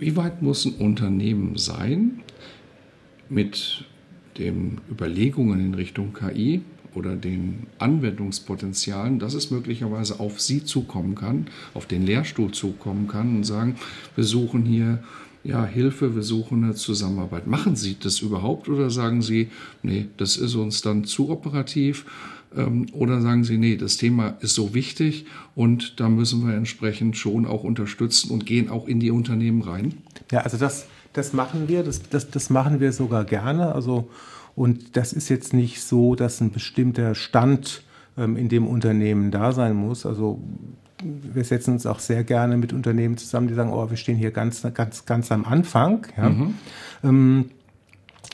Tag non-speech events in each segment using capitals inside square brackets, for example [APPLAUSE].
Wie weit muss ein Unternehmen sein mit den Überlegungen in Richtung KI oder den Anwendungspotenzialen, dass es möglicherweise auf Sie zukommen kann, auf den Lehrstuhl zukommen kann und sagen, wir suchen hier ja, Hilfe, wir suchen eine Zusammenarbeit. Machen Sie das überhaupt oder sagen Sie, nee, das ist uns dann zu operativ? Ähm, oder sagen Sie, nee, das Thema ist so wichtig und da müssen wir entsprechend schon auch unterstützen und gehen auch in die Unternehmen rein? Ja, also das, das machen wir, das, das, das machen wir sogar gerne. Also, und das ist jetzt nicht so, dass ein bestimmter Stand ähm, in dem Unternehmen da sein muss. Also wir setzen uns auch sehr gerne mit Unternehmen zusammen, die sagen, oh, wir stehen hier ganz, ganz, ganz am Anfang. Ja. Mhm. Ähm,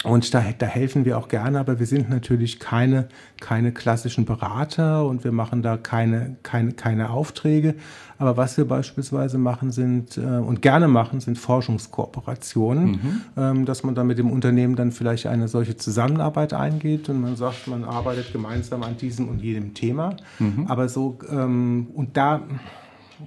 und da, da helfen wir auch gerne, aber wir sind natürlich keine, keine klassischen Berater und wir machen da keine, keine, keine Aufträge. Aber was wir beispielsweise machen sind äh, und gerne machen, sind Forschungskooperationen, mhm. ähm, dass man dann mit dem Unternehmen dann vielleicht eine solche Zusammenarbeit eingeht und man sagt, man arbeitet gemeinsam an diesem und jedem Thema. Mhm. Aber so, ähm, und da, mh,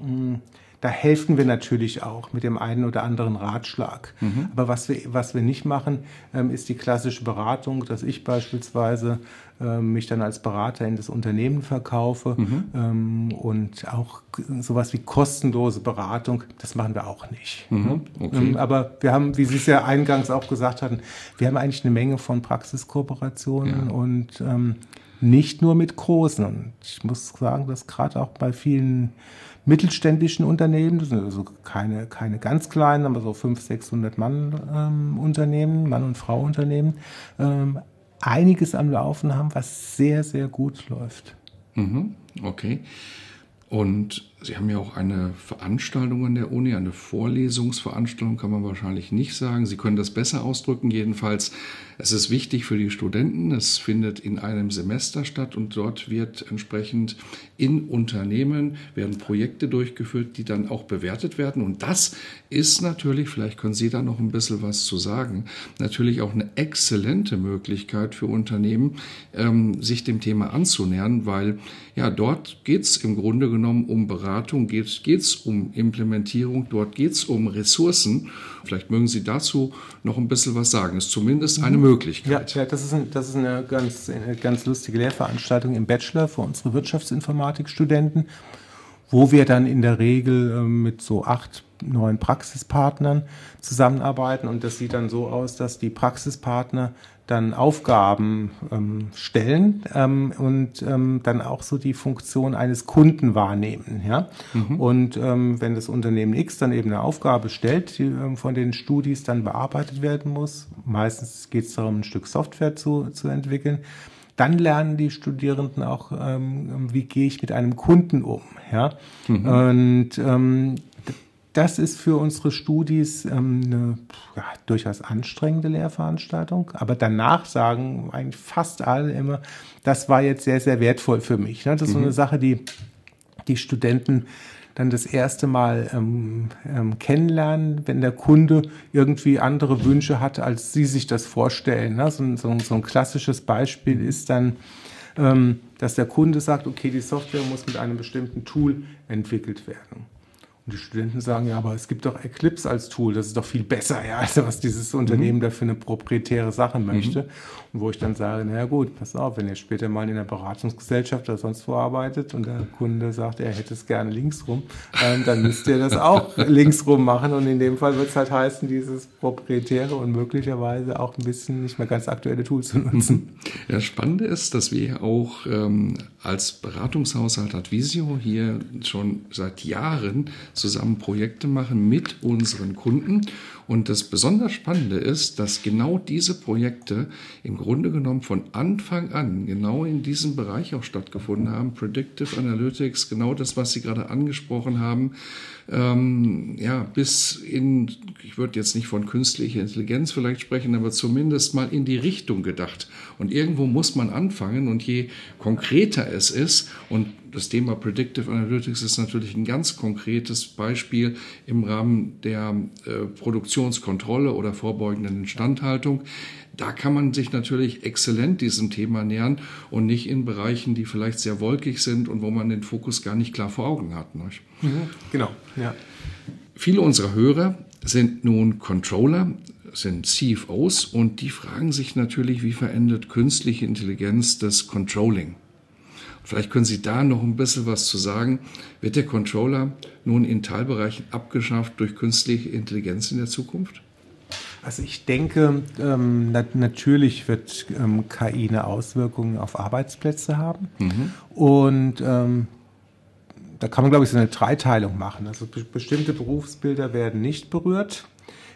hm, da helfen wir natürlich auch mit dem einen oder anderen Ratschlag. Mhm. Aber was wir, was wir nicht machen, ähm, ist die klassische Beratung, dass ich beispielsweise ähm, mich dann als Berater in das Unternehmen verkaufe mhm. ähm, und auch sowas wie kostenlose Beratung, das machen wir auch nicht. Mhm. Okay. Aber wir haben, wie Sie es ja eingangs auch gesagt hatten, wir haben eigentlich eine Menge von Praxiskooperationen ja. und ähm, nicht nur mit großen. Und ich muss sagen, dass gerade auch bei vielen mittelständischen Unternehmen, das sind also keine, keine ganz kleinen, aber so 500, 600 Mann ähm, Unternehmen, Mann- und Frau Unternehmen, ähm, einiges am Laufen haben, was sehr, sehr gut läuft. Mhm, okay. Und Sie haben ja auch eine Veranstaltung an der Uni, eine Vorlesungsveranstaltung kann man wahrscheinlich nicht sagen. Sie können das besser ausdrücken. Jedenfalls, es ist wichtig für die Studenten. Es findet in einem Semester statt und dort wird entsprechend in Unternehmen werden Projekte durchgeführt, die dann auch bewertet werden. Und das ist natürlich, vielleicht können Sie da noch ein bisschen was zu sagen, natürlich auch eine exzellente Möglichkeit für Unternehmen, ähm, sich dem Thema anzunähern, weil ja, dort geht es im Grunde genommen um Beratung Beratung geht es um Implementierung, dort geht es um Ressourcen. Vielleicht mögen Sie dazu noch ein bisschen was sagen. Das ist zumindest eine mhm. Möglichkeit. Ja, das ist, ein, das ist eine, ganz, eine ganz lustige Lehrveranstaltung im Bachelor für unsere Wirtschaftsinformatikstudenten, wo wir dann in der Regel äh, mit so acht neuen Praxispartnern zusammenarbeiten und das sieht dann so aus, dass die Praxispartner dann Aufgaben ähm, stellen ähm, und ähm, dann auch so die Funktion eines Kunden wahrnehmen. Ja? Mhm. Und ähm, wenn das Unternehmen X dann eben eine Aufgabe stellt, die ähm, von den Studis dann bearbeitet werden muss, meistens geht es darum, ein Stück Software zu, zu entwickeln, dann lernen die Studierenden auch, ähm, wie gehe ich mit einem Kunden um. Ja? Mhm. Und ähm, das ist für unsere Studis ähm, eine ja, durchaus anstrengende Lehrveranstaltung. Aber danach sagen eigentlich fast alle immer, das war jetzt sehr, sehr wertvoll für mich. Ne? Das ist mhm. so eine mhm. Sache, die die Studenten dann das erste Mal ähm, ähm, kennenlernen, wenn der Kunde irgendwie andere Wünsche hat, als sie sich das vorstellen. Ne? So, so, so ein klassisches Beispiel ist dann, ähm, dass der Kunde sagt, okay, die Software muss mit einem bestimmten Tool entwickelt werden. Und die Studenten sagen, ja, aber es gibt doch Eclipse als Tool, das ist doch viel besser, ja, als was dieses Unternehmen mhm. da für eine proprietäre Sache möchte. Mhm. Und wo ich dann sage, naja gut, pass auf, wenn ihr später mal in einer Beratungsgesellschaft oder sonst wo arbeitet und der Kunde sagt, er hätte es gerne linksrum, ähm, dann müsst ihr das auch [LAUGHS] linksrum machen. Und in dem Fall wird es halt heißen, dieses proprietäre und möglicherweise auch ein bisschen nicht mehr ganz aktuelle Tool zu nutzen. Ja, Spannende ist, dass wir auch ähm, als Beratungshaushalt Advisio hier schon seit Jahren zusammen Projekte machen mit unseren Kunden. Und das besonders Spannende ist, dass genau diese Projekte im Grunde genommen von Anfang an genau in diesem Bereich auch stattgefunden haben. Predictive Analytics, genau das, was Sie gerade angesprochen haben. Ähm, ja, bis in, ich würde jetzt nicht von künstlicher Intelligenz vielleicht sprechen, aber zumindest mal in die Richtung gedacht. Und irgendwo muss man anfangen und je konkreter es ist und das Thema Predictive Analytics ist natürlich ein ganz konkretes Beispiel im Rahmen der äh, Produktionskontrolle oder vorbeugenden Instandhaltung. Da kann man sich natürlich exzellent diesem Thema nähern und nicht in Bereichen, die vielleicht sehr wolkig sind und wo man den Fokus gar nicht klar vor Augen hat. Mhm, genau, ja. Viele unserer Hörer sind nun Controller, sind CFOs und die fragen sich natürlich, wie verändert künstliche Intelligenz das Controlling? Vielleicht können Sie da noch ein bisschen was zu sagen. Wird der Controller nun in Teilbereichen abgeschafft durch künstliche Intelligenz in der Zukunft? Also ich denke, ähm, nat natürlich wird ähm, KI eine Auswirkung auf Arbeitsplätze haben. Mhm. Und ähm, da kann man, glaube ich, so eine Dreiteilung machen. Also be bestimmte Berufsbilder werden nicht berührt.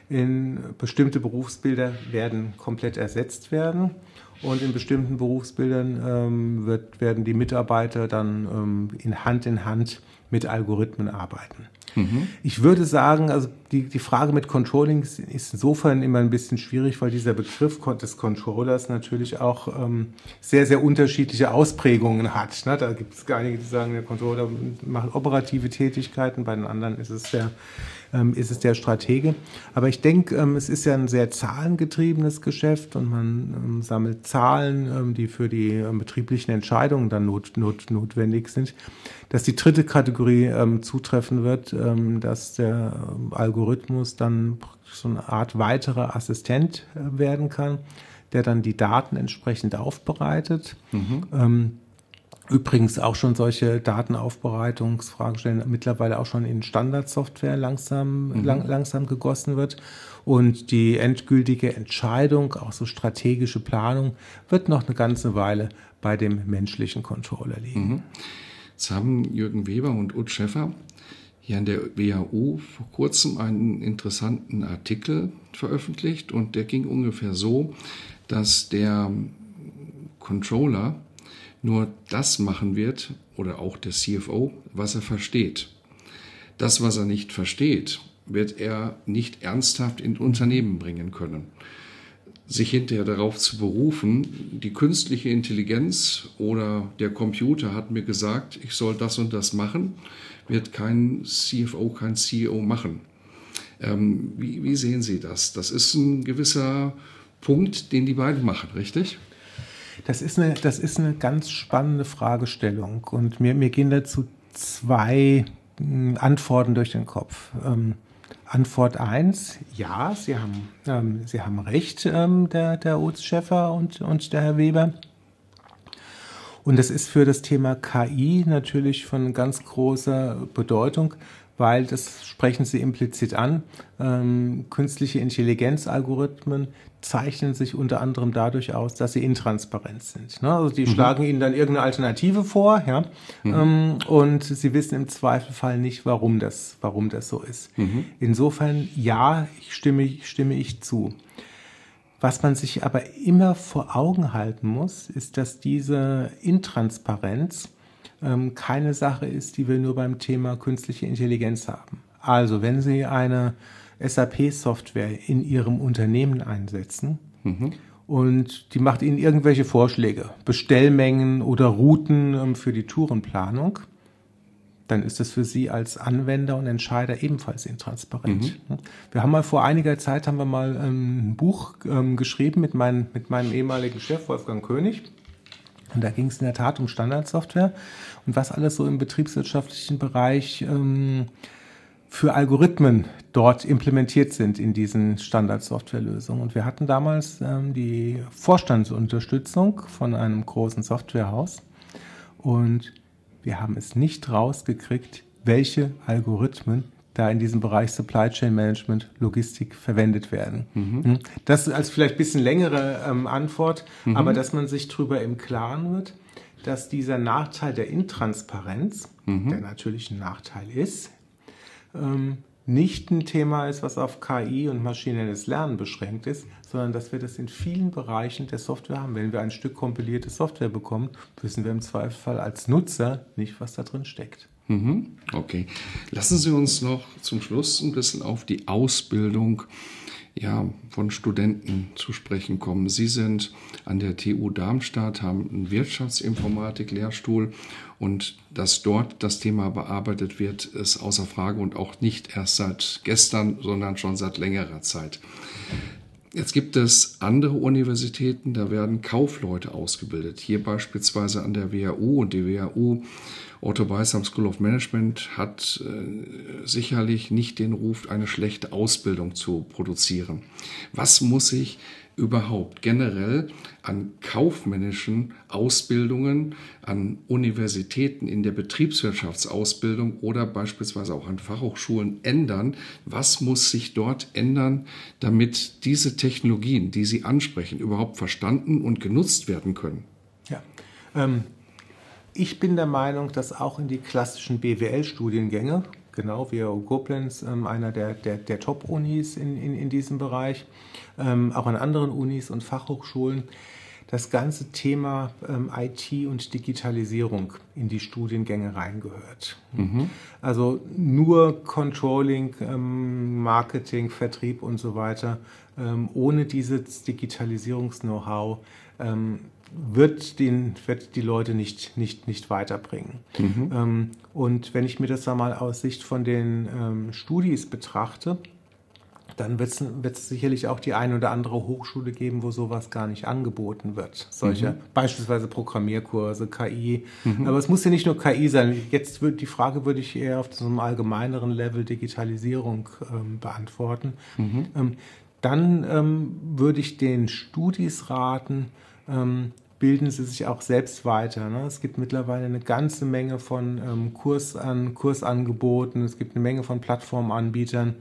In bestimmte Berufsbilder werden komplett ersetzt werden. Und in bestimmten Berufsbildern ähm, wird, werden die Mitarbeiter dann ähm, in Hand in Hand mit Algorithmen arbeiten. Mhm. Ich würde sagen, also die, die Frage mit Controlling ist insofern immer ein bisschen schwierig, weil dieser Begriff des Controllers natürlich auch ähm, sehr, sehr unterschiedliche Ausprägungen hat. Ne? Da gibt es einige, die sagen, der Controller macht operative Tätigkeiten, bei den anderen ist es der ähm, ist es der Stratege. Aber ich denke, ähm, es ist ja ein sehr zahlengetriebenes Geschäft und man ähm, sammelt Zahlen, ähm, die für die ähm, betrieblichen Entscheidungen dann not, not, notwendig sind. Dass die dritte Kategorie ähm, zutreffen wird, dass der Algorithmus dann so eine Art weiterer Assistent äh, werden kann, der dann die Daten entsprechend aufbereitet. Mhm Übrigens auch schon solche Datenaufbereitungsfragestellen mittlerweile auch schon in Standardsoftware langsam, mhm. lang, langsam gegossen wird. Und die endgültige Entscheidung, auch so strategische Planung, wird noch eine ganze Weile bei dem menschlichen Controller liegen. Mhm. Jetzt haben Jürgen Weber und Ut Schäffer hier an der WHO vor kurzem einen interessanten Artikel veröffentlicht und der ging ungefähr so, dass der Controller nur das machen wird, oder auch der CFO, was er versteht. Das, was er nicht versteht, wird er nicht ernsthaft in Unternehmen bringen können. Sich hinterher darauf zu berufen, die künstliche Intelligenz oder der Computer hat mir gesagt, ich soll das und das machen, wird kein CFO, kein CEO machen. Ähm, wie, wie sehen Sie das? Das ist ein gewisser Punkt, den die beiden machen, richtig? Das ist eine, das ist eine ganz spannende Fragestellung und mir, mir gehen dazu zwei hm, Antworten durch den Kopf. Ähm, Antwort 1, ja, Sie haben, ähm, Sie haben recht, ähm, der, der Oz Schäffer und, und der Herr Weber. Und das ist für das Thema KI natürlich von ganz großer Bedeutung, weil das sprechen Sie implizit an. Ähm, künstliche Intelligenzalgorithmen zeichnen sich unter anderem dadurch aus, dass sie intransparent sind. Ne? Also die mhm. schlagen Ihnen dann irgendeine Alternative vor, ja, mhm. ähm, und Sie wissen im Zweifelfall nicht, warum das, warum das so ist. Mhm. Insofern, ja, ich stimme, stimme ich zu. Was man sich aber immer vor Augen halten muss, ist, dass diese Intransparenz ähm, keine Sache ist, die wir nur beim Thema künstliche Intelligenz haben. Also, wenn Sie eine SAP-Software in Ihrem Unternehmen einsetzen mhm. und die macht Ihnen irgendwelche Vorschläge, Bestellmengen oder Routen ähm, für die Tourenplanung, dann ist das für Sie als Anwender und Entscheider ebenfalls intransparent. Mhm. Wir haben mal vor einiger Zeit haben wir mal ähm, ein Buch ähm, geschrieben mit, mein, mit meinem ehemaligen Chef Wolfgang König. Und da ging es in der Tat um Standardsoftware und was alles so im betriebswirtschaftlichen Bereich ähm, für Algorithmen dort implementiert sind in diesen Standardsoftwarelösungen. Und wir hatten damals ähm, die Vorstandsunterstützung von einem großen Softwarehaus und wir haben es nicht rausgekriegt, welche Algorithmen da in diesem Bereich Supply Chain Management, Logistik verwendet werden. Mhm. Hm? Das ist als vielleicht ein bisschen längere ähm, Antwort, mhm. aber dass man sich darüber im Klaren wird, dass dieser Nachteil der Intransparenz, mhm. der natürlich ein Nachteil ist, ähm, nicht ein Thema ist, was auf KI und maschinelles Lernen beschränkt ist, sondern dass wir das in vielen Bereichen der Software haben. Wenn wir ein Stück kompilierte Software bekommen, wissen wir im Zweifelsfall als Nutzer nicht, was da drin steckt. Mhm. Okay. Lassen Sie uns noch zum Schluss ein bisschen auf die Ausbildung ja, von Studenten zu sprechen kommen. Sie sind an der TU Darmstadt, haben einen Wirtschaftsinformatik-Lehrstuhl und dass dort das Thema bearbeitet wird, ist außer Frage und auch nicht erst seit gestern, sondern schon seit längerer Zeit. Jetzt gibt es andere Universitäten, da werden Kaufleute ausgebildet. Hier beispielsweise an der WHU und die WHU Otto Beisam School of Management hat äh, sicherlich nicht den Ruf, eine schlechte Ausbildung zu produzieren. Was muss ich überhaupt generell an kaufmännischen Ausbildungen, an Universitäten in der Betriebswirtschaftsausbildung oder beispielsweise auch an Fachhochschulen ändern? Was muss sich dort ändern, damit diese Technologien, die Sie ansprechen, überhaupt verstanden und genutzt werden können? Ja, ähm, ich bin der Meinung, dass auch in die klassischen BWL-Studiengänge, genau wie Koblenz, ähm, einer der, der, der Top-Unis in, in, in diesem Bereich, ähm, auch an anderen Unis und Fachhochschulen, das ganze Thema ähm, IT und Digitalisierung in die Studiengänge reingehört. Mhm. Also nur Controlling, ähm, Marketing, Vertrieb und so weiter, ähm, ohne dieses Digitalisierungs-Know-how ähm, wird, den, wird die Leute nicht, nicht, nicht weiterbringen. Mhm. Ähm, und wenn ich mir das einmal aus Sicht von den ähm, Studis betrachte, dann wird es sicherlich auch die eine oder andere Hochschule geben, wo sowas gar nicht angeboten wird. Solche mhm. beispielsweise Programmierkurse, KI. Mhm. Aber es muss ja nicht nur KI sein. Jetzt wird die Frage würde ich eher auf so einem allgemeineren Level Digitalisierung ähm, beantworten. Mhm. Ähm, dann ähm, würde ich den Studis raten, ähm, bilden sie sich auch selbst weiter. Ne? Es gibt mittlerweile eine ganze Menge von ähm, Kursan, Kursangeboten, es gibt eine Menge von Plattformanbietern,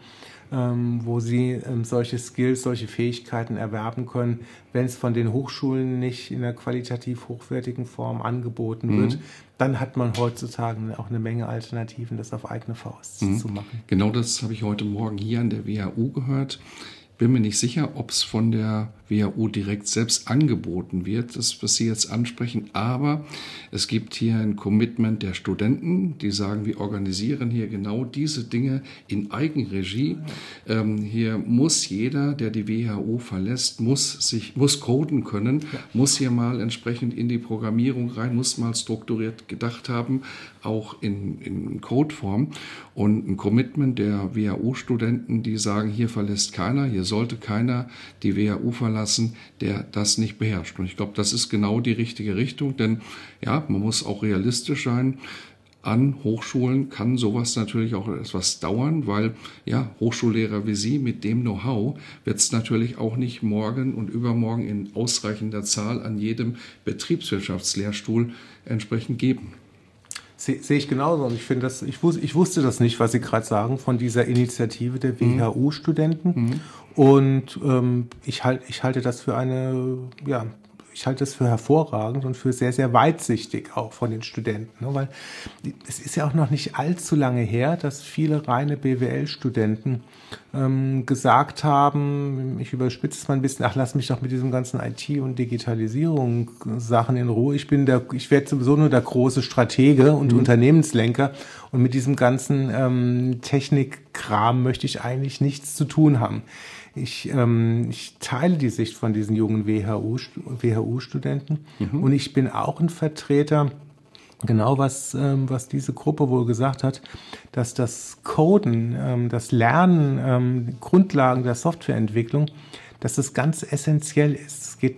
ähm, wo sie ähm, solche Skills, solche Fähigkeiten erwerben können, wenn es von den Hochschulen nicht in einer qualitativ hochwertigen Form angeboten mhm. wird. Dann hat man heutzutage auch eine Menge Alternativen, das auf eigene Faust mhm. zu machen. Genau das habe ich heute Morgen hier an der WHU gehört bin mir nicht sicher, ob es von der WHU direkt selbst angeboten wird, das, was Sie jetzt ansprechen. Aber es gibt hier ein Commitment der Studenten, die sagen, wir organisieren hier genau diese Dinge in Eigenregie. Ähm, hier muss jeder, der die WHU verlässt, muss sich, muss coden können, ja. muss hier mal entsprechend in die Programmierung rein, muss mal strukturiert gedacht haben, auch in, in Codeform. Und ein Commitment der WHU-Studenten, die sagen, hier verlässt keiner, hier sollte keiner die WHU verlassen, der das nicht beherrscht. Und ich glaube, das ist genau die richtige Richtung, denn ja, man muss auch realistisch sein an Hochschulen kann sowas natürlich auch etwas dauern, weil ja, Hochschullehrer wie Sie mit dem Know-how wird es natürlich auch nicht morgen und übermorgen in ausreichender Zahl an jedem Betriebswirtschaftslehrstuhl entsprechend geben. Sehe ich genauso. Und ich finde das, ich, wus ich wusste das nicht, was Sie gerade sagen, von dieser Initiative der WHU-Studenten. Mhm. Und ähm, ich, halt, ich halte das für eine ja, ich halte es für hervorragend und für sehr, sehr weitsichtig auch von den Studenten. Ne? Weil es ist ja auch noch nicht allzu lange her, dass viele reine BWL-Studenten ähm, gesagt haben, ich überspitze es mal ein bisschen, ach, lass mich doch mit diesem ganzen IT- und Digitalisierung-Sachen in Ruhe. Ich bin der, ich werde sowieso nur der große Stratege und mhm. Unternehmenslenker und mit diesem ganzen ähm, Technikkram möchte ich eigentlich nichts zu tun haben. Ich, ähm, ich teile die Sicht von diesen jungen WHU-Studenten mhm. und ich bin auch ein Vertreter, genau was, ähm, was diese Gruppe wohl gesagt hat, dass das Coden, ähm, das Lernen, ähm, Grundlagen der Softwareentwicklung, dass das ganz essentiell ist. Es geht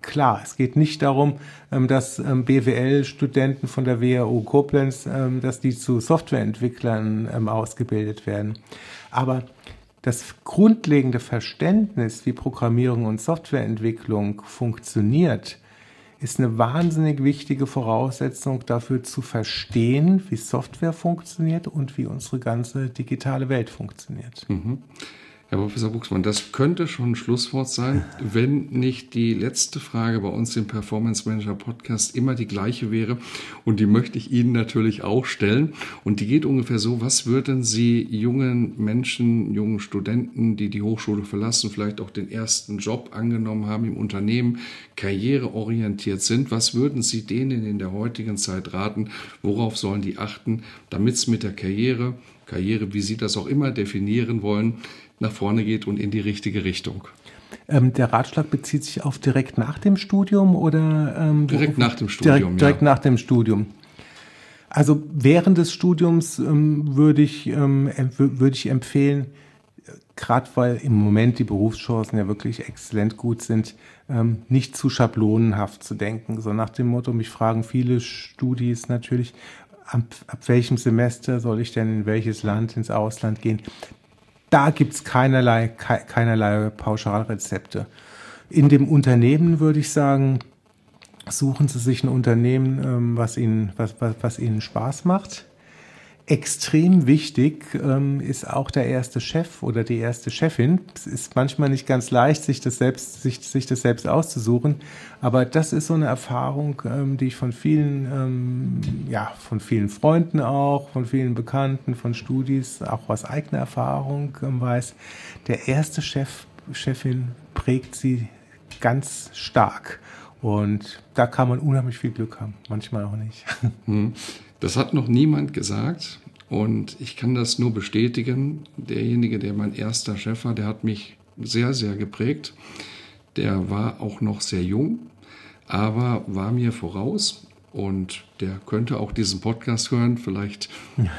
klar, es geht nicht darum, ähm, dass ähm, BWL-Studenten von der WHU Koblenz, ähm, dass die zu Softwareentwicklern ausgebildet werden. Aber das grundlegende Verständnis, wie Programmierung und Softwareentwicklung funktioniert, ist eine wahnsinnig wichtige Voraussetzung dafür zu verstehen, wie Software funktioniert und wie unsere ganze digitale Welt funktioniert. Mhm. Herr Professor Buchsmann, das könnte schon ein Schlusswort sein, wenn nicht die letzte Frage bei uns im Performance Manager Podcast immer die gleiche wäre. Und die möchte ich Ihnen natürlich auch stellen. Und die geht ungefähr so, was würden Sie jungen Menschen, jungen Studenten, die die Hochschule verlassen, vielleicht auch den ersten Job angenommen haben im Unternehmen, karriereorientiert sind, was würden Sie denen in der heutigen Zeit raten? Worauf sollen die achten, damit es mit der Karriere, Karriere, wie Sie das auch immer definieren wollen, nach vorne geht und in die richtige Richtung. Ähm, der Ratschlag bezieht sich auf direkt nach dem Studium oder ähm, direkt nach dem Studium? Direkt, direkt nach dem Studium. Also während des Studiums ähm, würde ich, ähm, würde ich empfehlen, gerade weil im Moment die Berufschancen ja wirklich exzellent gut sind, ähm, nicht zu schablonenhaft zu denken. So nach dem Motto, mich fragen viele Studis natürlich, ab, ab welchem Semester soll ich denn in welches Land, ins Ausland gehen? da gibt es keinerlei, keinerlei Pauschalrezepte. In dem Unternehmen würde ich sagen, suchen Sie sich ein Unternehmen, ähm, was Ihnen, was, was, was Ihnen Spaß macht Extrem wichtig ähm, ist auch der erste Chef oder die erste Chefin. Es ist manchmal nicht ganz leicht, sich das selbst, sich, sich das selbst auszusuchen, aber das ist so eine Erfahrung, ähm, die ich von vielen, ähm, ja, von vielen Freunden auch, von vielen Bekannten, von Studis, auch aus eigener Erfahrung ähm, weiß. Der erste Chef, Chefin prägt sie ganz stark. Und da kann man unheimlich viel Glück haben, manchmal auch nicht. Das hat noch niemand gesagt und ich kann das nur bestätigen. Derjenige, der mein erster Chef war, der hat mich sehr, sehr geprägt. Der war auch noch sehr jung, aber war mir voraus und der könnte auch diesen Podcast hören. Vielleicht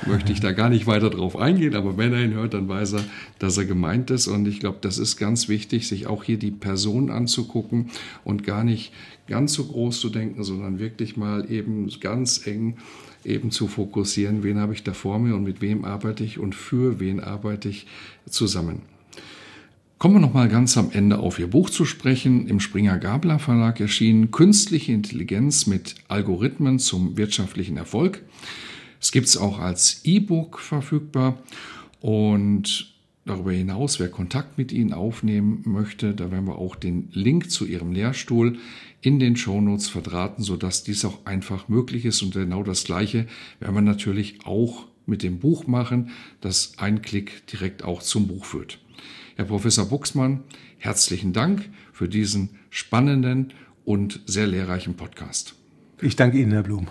möchte ich da gar nicht weiter drauf eingehen, aber wenn er ihn hört, dann weiß er, dass er gemeint ist. Und ich glaube, das ist ganz wichtig, sich auch hier die Person anzugucken und gar nicht ganz so groß zu denken, sondern wirklich mal eben ganz eng eben zu fokussieren, wen habe ich da vor mir und mit wem arbeite ich und für wen arbeite ich zusammen. Kommen wir nochmal ganz am Ende auf Ihr Buch zu sprechen. Im Springer Gabler Verlag erschienen Künstliche Intelligenz mit Algorithmen zum wirtschaftlichen Erfolg. Es gibt es auch als E-Book verfügbar. Und darüber hinaus, wer Kontakt mit Ihnen aufnehmen möchte, da werden wir auch den Link zu Ihrem Lehrstuhl in den Shownotes verdrahten, sodass dies auch einfach möglich ist. Und genau das Gleiche werden wir natürlich auch mit dem Buch machen, das ein Klick direkt auch zum Buch führt. Herr Professor Buxmann, herzlichen Dank für diesen spannenden und sehr lehrreichen Podcast. Ich danke Ihnen, Herr Blum.